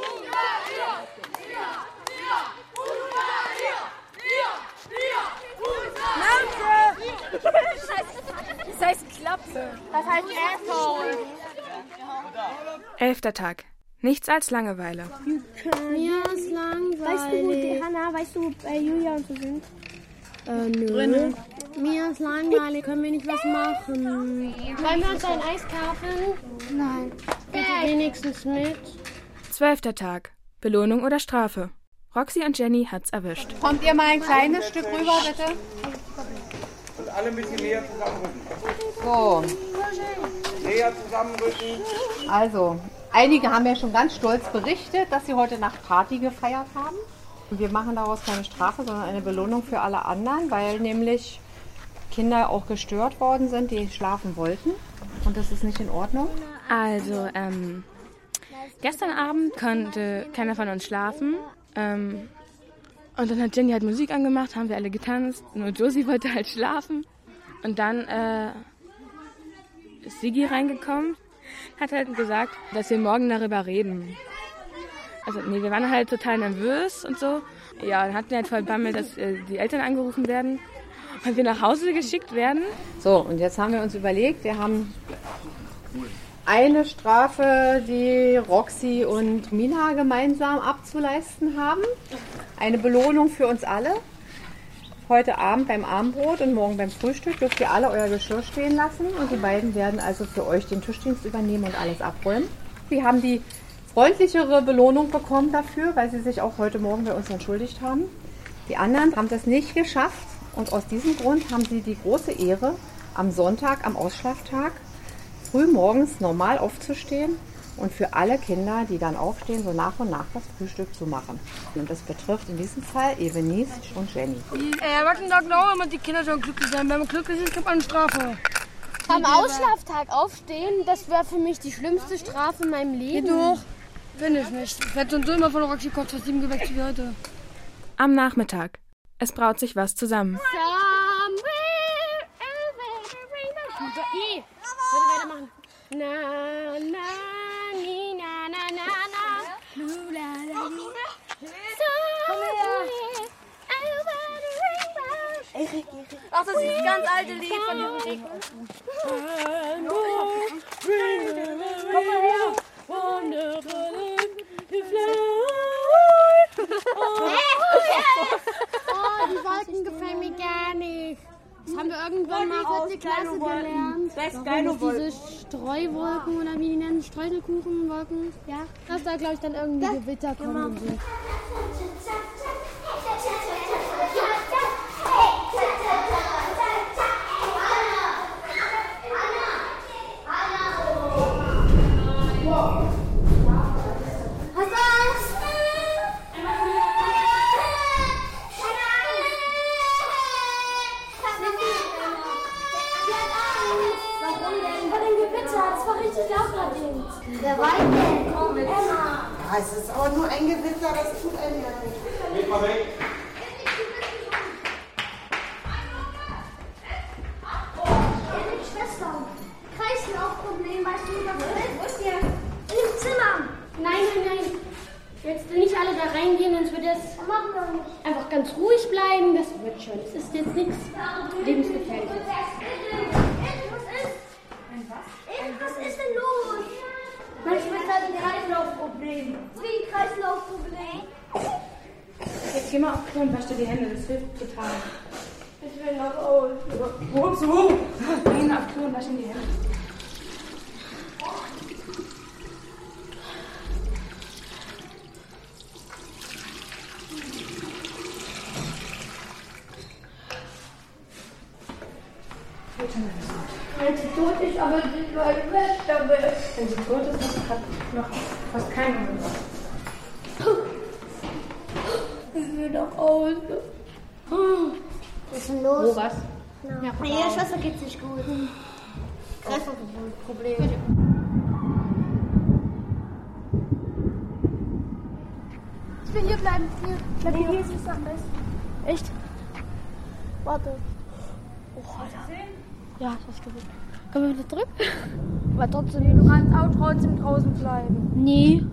Das heißt Klappe. Das heißt Asshole. Elfter Tag. Nichts als Langeweile. Mir ist langweilig. Weißt du, wo die Hanna, weißt du, wo bei Julia und so sind? Äh, nö. Drinnen. Mir ist langweilig, können wir nicht was machen? Wollen wir uns ein Eis kaufen? Nein. Bitte wenigstens mit. Zwölfter Tag. Belohnung oder Strafe. Roxy und Jenny hat's erwischt. Kommt ihr mal ein kleines Stück rüber, bitte? Und alle ein bisschen näher zusammenrücken. So, Näher zusammenrücken. also, einige haben ja schon ganz stolz berichtet, dass sie heute Nacht Party gefeiert haben. Wir machen daraus keine Strafe, sondern eine Belohnung für alle anderen, weil nämlich Kinder auch gestört worden sind, die schlafen wollten. Und das ist nicht in Ordnung. Also, ähm, gestern Abend konnte keiner von uns schlafen. Ähm, und dann hat Jenny halt Musik angemacht, haben wir alle getanzt. Nur Josie wollte halt schlafen. Und dann äh, ist Sigi reingekommen, hat halt gesagt, dass wir morgen darüber reden. Also, nee, wir waren halt total nervös und so. Ja, dann hatten wir halt voll Bammel, dass äh, die Eltern angerufen werden und wir nach Hause geschickt werden. So, und jetzt haben wir uns überlegt, wir haben eine Strafe, die Roxy und Mina gemeinsam abzuleisten haben. Eine Belohnung für uns alle. Heute Abend beim Abendbrot und morgen beim Frühstück dürft ihr alle euer Geschirr stehen lassen und die beiden werden also für euch den Tischdienst übernehmen und alles abräumen. Sie haben die freundlichere Belohnung bekommen dafür, weil sie sich auch heute Morgen bei uns entschuldigt haben. Die anderen haben das nicht geschafft und aus diesem Grund haben sie die große Ehre, am Sonntag, am Ausschlaftag, früh morgens normal aufzustehen und für alle Kinder, die dann aufstehen, so nach und nach das Frühstück zu machen. Und das betrifft in diesem Fall Ebenis und Jenny. Die äh, Erwachsenen sagen auch immer, die Kinder sollen glücklich sein. Wenn man glücklich ist, kriegt man eine Strafe. Am Ausschlaftag aufstehen, das wäre für mich die schlimmste Strafe in meinem Leben. Geht doch. Finde ich nicht. Ich werde sonst immer von Roxy kurz vor sieben geweckt wie heute. Am Nachmittag. Es braut sich was zusammen. I. Würde weitermachen. Na, na, Ach, das ist das ganz alte Lied von diesem Dicken. Oh, die Wolken gefallen mir gar nicht. Das haben wir irgendwann mal aus der Klasse gelernt. Best Warum geile es diese Streuwolken oder wie die nennen, Streuselkuchenwolken. Ja. Dass da, glaube ich, dann irgendwie Gewitter kommen und Wer war denn? Komm mit. Emma. Ja, es ist aber nur ein Gewitter, das tut einem ja nicht. Geht mal weg. Meine Schwester. Kreislaufproblem, weißt du, was das ist? Wo ist der? In dem Zimmer. Nein, nein, nein. Jetzt nicht alle da reingehen, sonst wird es einfach ganz ruhig bleiben. Das wird schon. Es ist jetzt nichts lebensgefährliches. Was ist? Was ist denn los? Meine Schwester hat ein Kreislaufproblem. Wie ein Kreislaufproblem? Jetzt geh mal auf Klo und wasch dir die Hände, das hilft total. Ich will noch aus. Wozu? Geh auf Klo und wasch dir die Hände. Wenn sie tot ist, aber sie war weg damit. Wenn sie tot ist, grad noch fast keinen Moment. Ich will noch aus. Was ist denn los? Wo was? Ja, Ihrer Schwester geht's nicht gut. Kreislaufproblem. Ich will hier bleiben. Hier. Bleib hier. hier ist es am besten. Echt? Warte. Ja, das ist gut. Können wir wieder zurück? Aber trotzdem. Du kannst auch trotzdem draußen bleiben. Nee.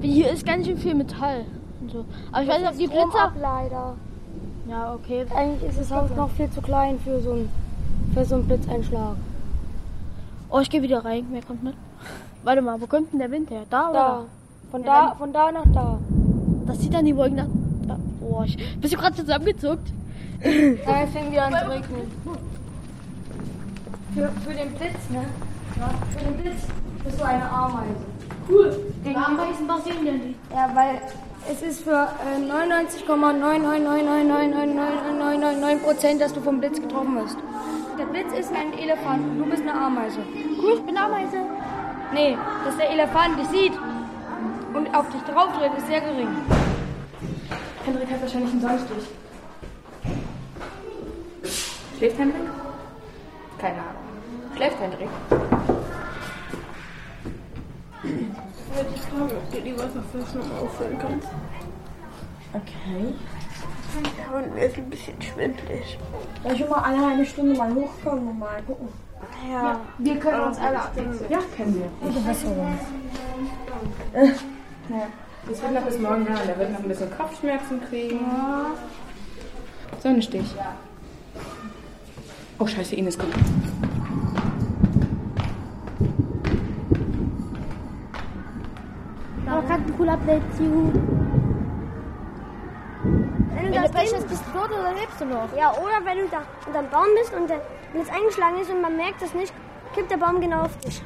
Hier ist ganz schön viel Metall. Und so. Aber ich weiß nicht, ob die Blitzer. leider. Ja, okay. Eigentlich ist das Haus noch viel zu klein für so einen, für so einen Blitzeinschlag. Oh, ich gehe wieder rein. Wer kommt mit? Warte mal, wo kommt denn der Wind her? Da oder? Da. Von Ja, da, dann- von da nach da. Das sieht dann die Wolken nach. Da. Oh, ich. Bist du gerade zusammengezuckt? Da jetzt fängt wieder an zu regnen. Für, für den Blitz, ne? Ja, für den Blitz bist du eine Ameise. Cool. Die Ameisen passieren ja nicht. Ja, weil es ist für äh, 99,999999999 Prozent, dass du vom Blitz getroffen wirst. Der Blitz ist ein Elefant und du bist eine Ameise. Cool, ich bin Ameise. Nee, dass der Elefant dich sieht und auf dich drauf tritt, ist sehr gering. Hendrik hat wahrscheinlich einen Sonnenstich. Schläft Hendrik? Keine Ahnung. Schläft Hendrik? Ich wollte dich fragen, ob du die Wasserflasche noch auffüllen kannst. Okay. Ja, und mir ist ein bisschen schwindelig. Soll ich schon mal alle eine Stunde mal hochkommen und mal gucken? Ja, wir können uns alle abwechseln. Ja, können wir. Gute Besserung. Ja. Das wird noch bis morgen dauern. Der wird noch ein bisschen Kopfschmerzen kriegen. Sonnenstich. Oh, scheiße, Ines kommt. Cooler juhu. Wenn du, Pech hast, bist du tot oder lebst du noch? Ja, oder wenn du da unterm Baum bist und der Blitz eingeschlagen ist und man merkt es nicht, kippt der Baum genau auf dich.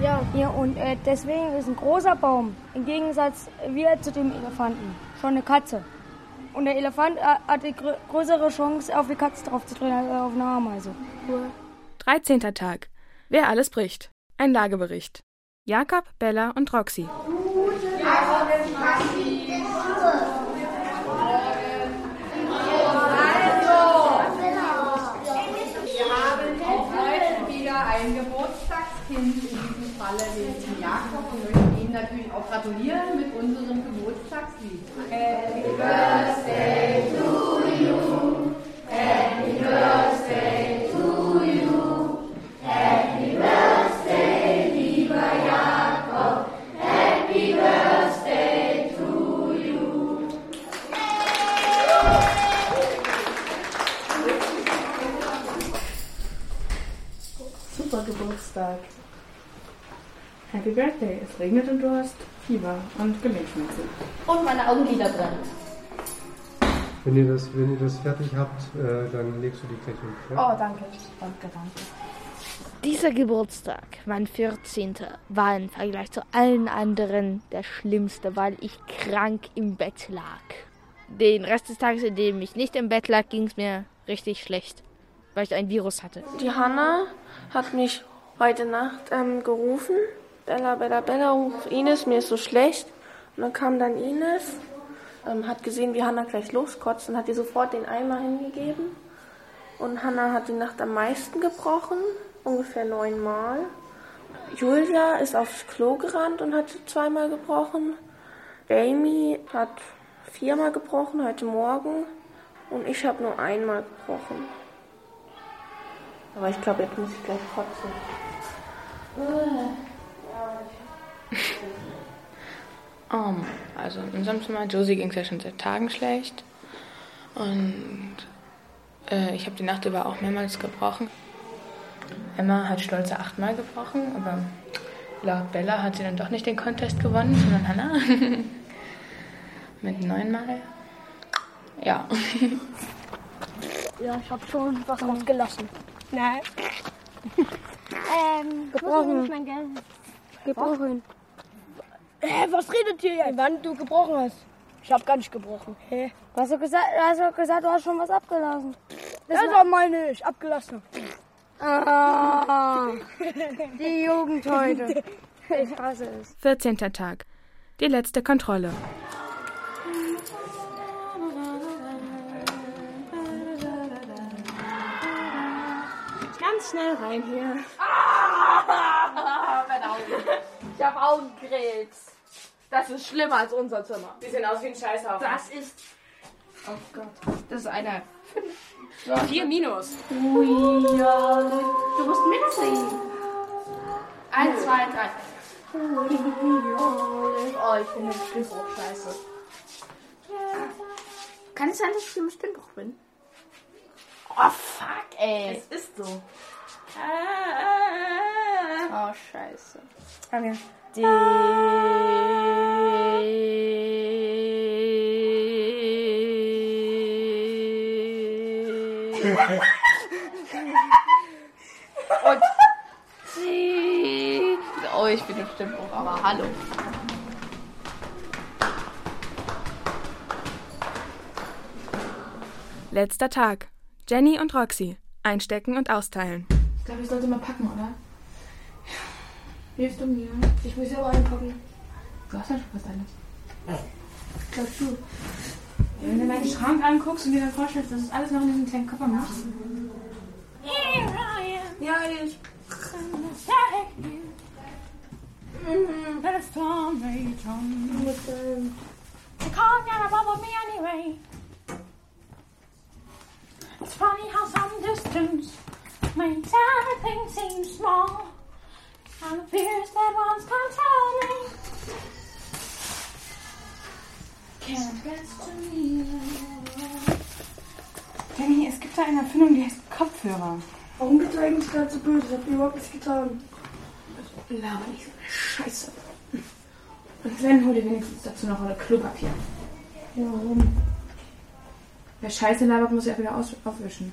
Ja. ja und äh, deswegen ist ein großer Baum im Gegensatz wir zu dem Elefanten schon eine Katze. Und der Elefant äh, hat die grö größere Chance, auf die Katze drauf zu drehen, als auf eine Ameise. Cool. 13. Tag. Wer alles bricht. Ein Lagebericht. Jakob, Bella und Roxy. Ein Geburtstagskind, in diesem Falle den Jakob. Wir möchten ihm natürlich auch gratulieren mit unserem Geburtstagslied. Happy Birthday Geburtstag. Happy Birthday. Es regnet und du hast Fieber und Gelenkschmerzen. Und meine Augenlider brennen. Wenn ihr das, wenn ihr das fertig habt, äh, dann legst du die gleich hin. Ja? Oh, danke. Danke, danke. Dieser Geburtstag, mein 14. war im Vergleich zu allen anderen der schlimmste, weil ich krank im Bett lag. Den Rest des Tages, in dem ich nicht im Bett lag, ging es mir richtig schlecht, weil ich ein Virus hatte. Die Hanna hat mich heute Nacht ähm, gerufen. Bella, Bella, Bella, ruf Ines, mir ist so schlecht. Und dann kam dann Ines, ähm, hat gesehen, wie Hanna gleich loskotzt und hat ihr sofort den Eimer hingegeben. Und Hanna hat die Nacht am meisten gebrochen. ungefähr neunmal. Julia ist aufs Klo gerannt und hat zweimal gebrochen. Jamie hat viermal gebrochen heute Morgen und ich habe nur einmal gebrochen. Aber ich glaube, jetzt muss ich gleich kotzen. Um, also in unserem Zimmer, Josie ging es ja schon seit Tagen schlecht. Und äh, ich habe die Nacht über auch mehrmals gebrochen. Emma hat stolze achtmal gebrochen, aber laut Bella hat sie dann doch nicht den Contest gewonnen, sondern Hannah. Mit neunmal. Ja. Ja, ich habe schon was ausgelassen. Nein. ähm, Gebrochen. mein Geld. Gebrochen. Hä, was redet ihr jetzt? Wann du gebrochen hast. Ich habe gar nicht gebrochen. Hä? Du hast doch gesagt, du hast doch gesagt, du hast schon was abgelassen. Das Das war meine ich, abgelassen. Ah, die Jugend heute. Ich hasse es. 14. Tag. Die letzte Kontrolle. Schnell rein hier. Meine Augen. Ich habe Augenkrebs. Das ist schlimmer als unser Zimmer. Die sehen aus wie ein Scheißhaufen. Das ist. Oh Gott. Das ist eine. Vier Minus. Ui, ja. Du musst mitsingen. Eins, zwei, drei. Oh, ich finde den Stimmbruch scheiße. Kann es sein, dass ich im Stimmbruch bin? Oh, fuck, ey. Es ist so. Oh, scheiße. Komm her. Und sie. Oh, ich bin im Stimmbruch, aber hallo. Letzter Tag. Jenny und Roxy. Einstecken und austeilen. Ich glaube, ich sollte mal packen, oder? Hilfst du mir? Ich muss ja auch einpacken. Du hast ja schon fast alles. Glaubst du? Wenn du deinen Schrank anguckst und dir dann vorstellst, dass du alles noch in diesem kleinen Koffer machst. Ja, ich. A storm rage on. You can't get above me anyway. It's funny how some distance makes everything seem small. And the fears that once control me can't rest to me. Jenny, es gibt da eine Erfindung, die heißt Kopfhörer. Warum bist du eigentlich gerade so böse? Ich hab dir überhaupt nichts getan. Laber nicht so eine Scheiße. Und Sven, hol dir wenigstens dazu noch eine Klopapier. Ja, warum? Wer Scheiße labert, muss er wieder aus aufwischen.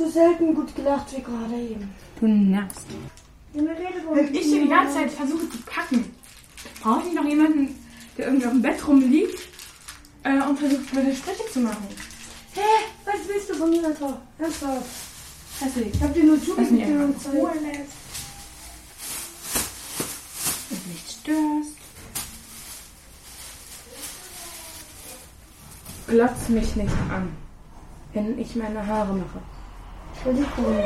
So selten gut gelacht wie gerade eben. Du nervst. Wenn ich hier die ganze Zeit versuche zu packen, brauche ich nicht noch jemanden, der irgendwie auf dem Bett rumliegt äh, und versucht, mir Striche zu machen. Hä? Was willst du von mir, Alter? Ernsthaft? Deswegen. Ich hab dir nur zugegeben ganze Ruhe lässt. Und nicht störst. Glotz mich nicht an, wenn ich meine Haare mache. Entschuldigung.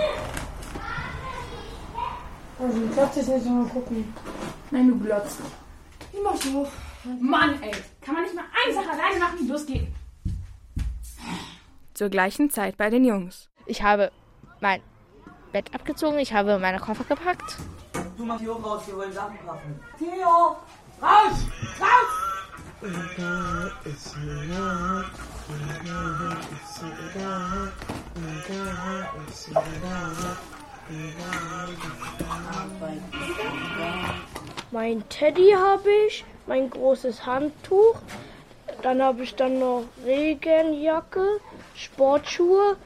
Also, ich glaub, das nicht mal gucken. Nein, du glotzt. Ich mach so. Mann, ey. Kann man nicht mal eine Sache alleine machen, die losgeht? Zur gleichen Zeit bei den Jungs. Ich habe mein Bett abgezogen, ich habe meine Koffer gepackt. Du mach die hoch raus, wir wollen Sachen packen. Theo! Raus! Raus! Mein Teddy habe ich, mein großes Handtuch. Dann habe ich dann noch Regenjacke, Sportschuhe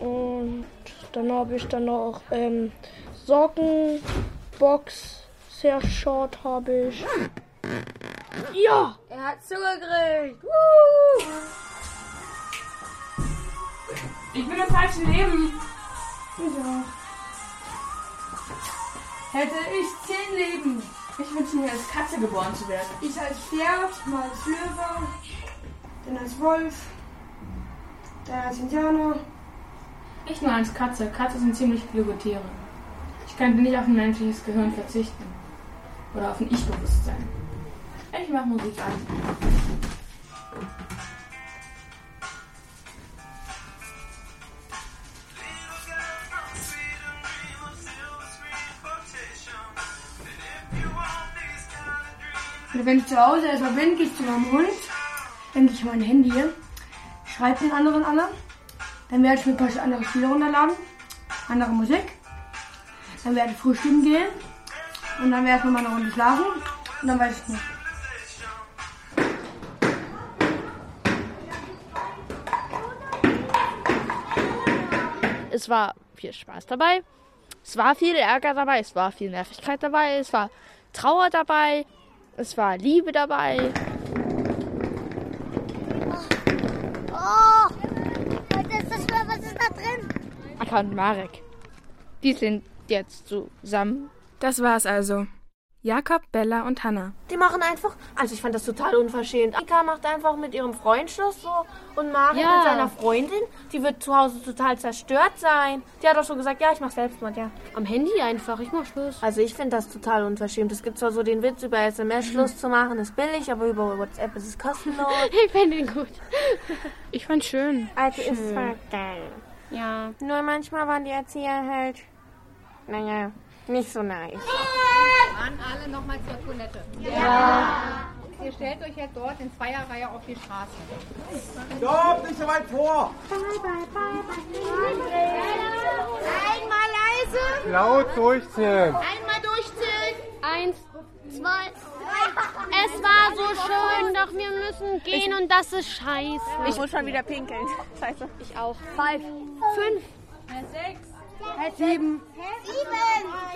und dann habe ich dann noch ähm, Socken, Box, sehr short habe ich. Ja! Er hat zugekriegt. Ich bin im falschen Leben. Ja. Hätte ich zehn Leben. Ich wünsche mir als Katze geboren zu werden. Ich als Pferd, mal als Löwe, dann als Wolf, dann als Indianer, Ich nur als Katze. Katzen sind ziemlich kluge Tiere. Ich könnte nicht auf ein menschliches Gehirn verzichten. Oder auf ein Ich-Bewusstsein. Ich mache Musik an. Wenn ich zu Hause erstmal bin, gehe ich zu meinem Hund, dann gehe ich mein Handy, schreibe den anderen an, dann werde ich mir ein paar andere Spiele runterladen, andere Musik, dann werde ich frühstücken gehen. Und dann werde ich nochmal eine Runde schlafen. Und dann weiß ich nicht. Es war viel Spaß dabei. Es war viel Ärger dabei. Es war viel Nervigkeit dabei. Es war Trauer dabei. Es war Liebe dabei. Oh, was ist das für, was ist da drin? Akka und Marek. Die sind jetzt zusammen. Das war's also. Jakob, Bella und Hannah. Die machen einfach, also ich fand das total unverschämt. Annika macht einfach mit ihrem Freund Schluss so und Marek Ja. mit seiner Freundin, die wird zu Hause total zerstört sein. Die hat auch schon gesagt, ja, ich mach Selbstmord, ja. Am Handy einfach, ich mach Schluss. Also ich finde das total unverschämt. Es gibt zwar so den Witz, über SMS Schluss zu machen, ist billig, aber über WhatsApp ist es kostenlos. ich finde ihn gut. Ich fand's schön. Also ist Schön. zwar geil. Ja. Nur manchmal waren die Erzieher halt, naja, nicht so nice. Waren alle nochmal zur Toilette? Ja. Ihr stellt euch jetzt dort in Zweierreihe auf die Straße. Stopp, nicht so weit vor! Einmal leise. Laut durchzählen. Einmal durchzählen. Eins, zwei, Es war so schön, doch wir müssen gehen und das ist scheiße. Ich muss schon wieder pinkeln. Scheiße. Ich auch. Five, fünf, sechs, sieben, sieben,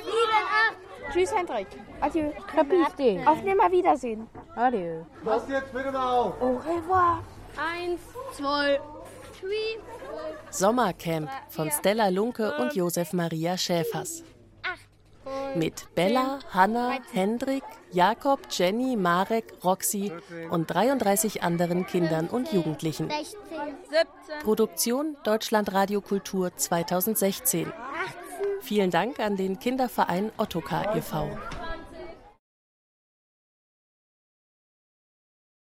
sieben, acht. Tschüss, Hendrik. Adieu. Krapifte. Auf Nimmerwiedersehen. Adieu. Passt jetzt bitte mal auf. Au revoir. Eins, zwei, drei. Sommercamp von Stella Lunke und Josef Maria Schäfers. Mit Bella, Hanna, Hendrik, Jakob, Jenny, Marek, Roxy und 33 anderen Kindern und Jugendlichen. 16, 17, Produktion Deutschlandradio Kultur 2016. Vielen Dank an den Kinderverein Ottokar e.V.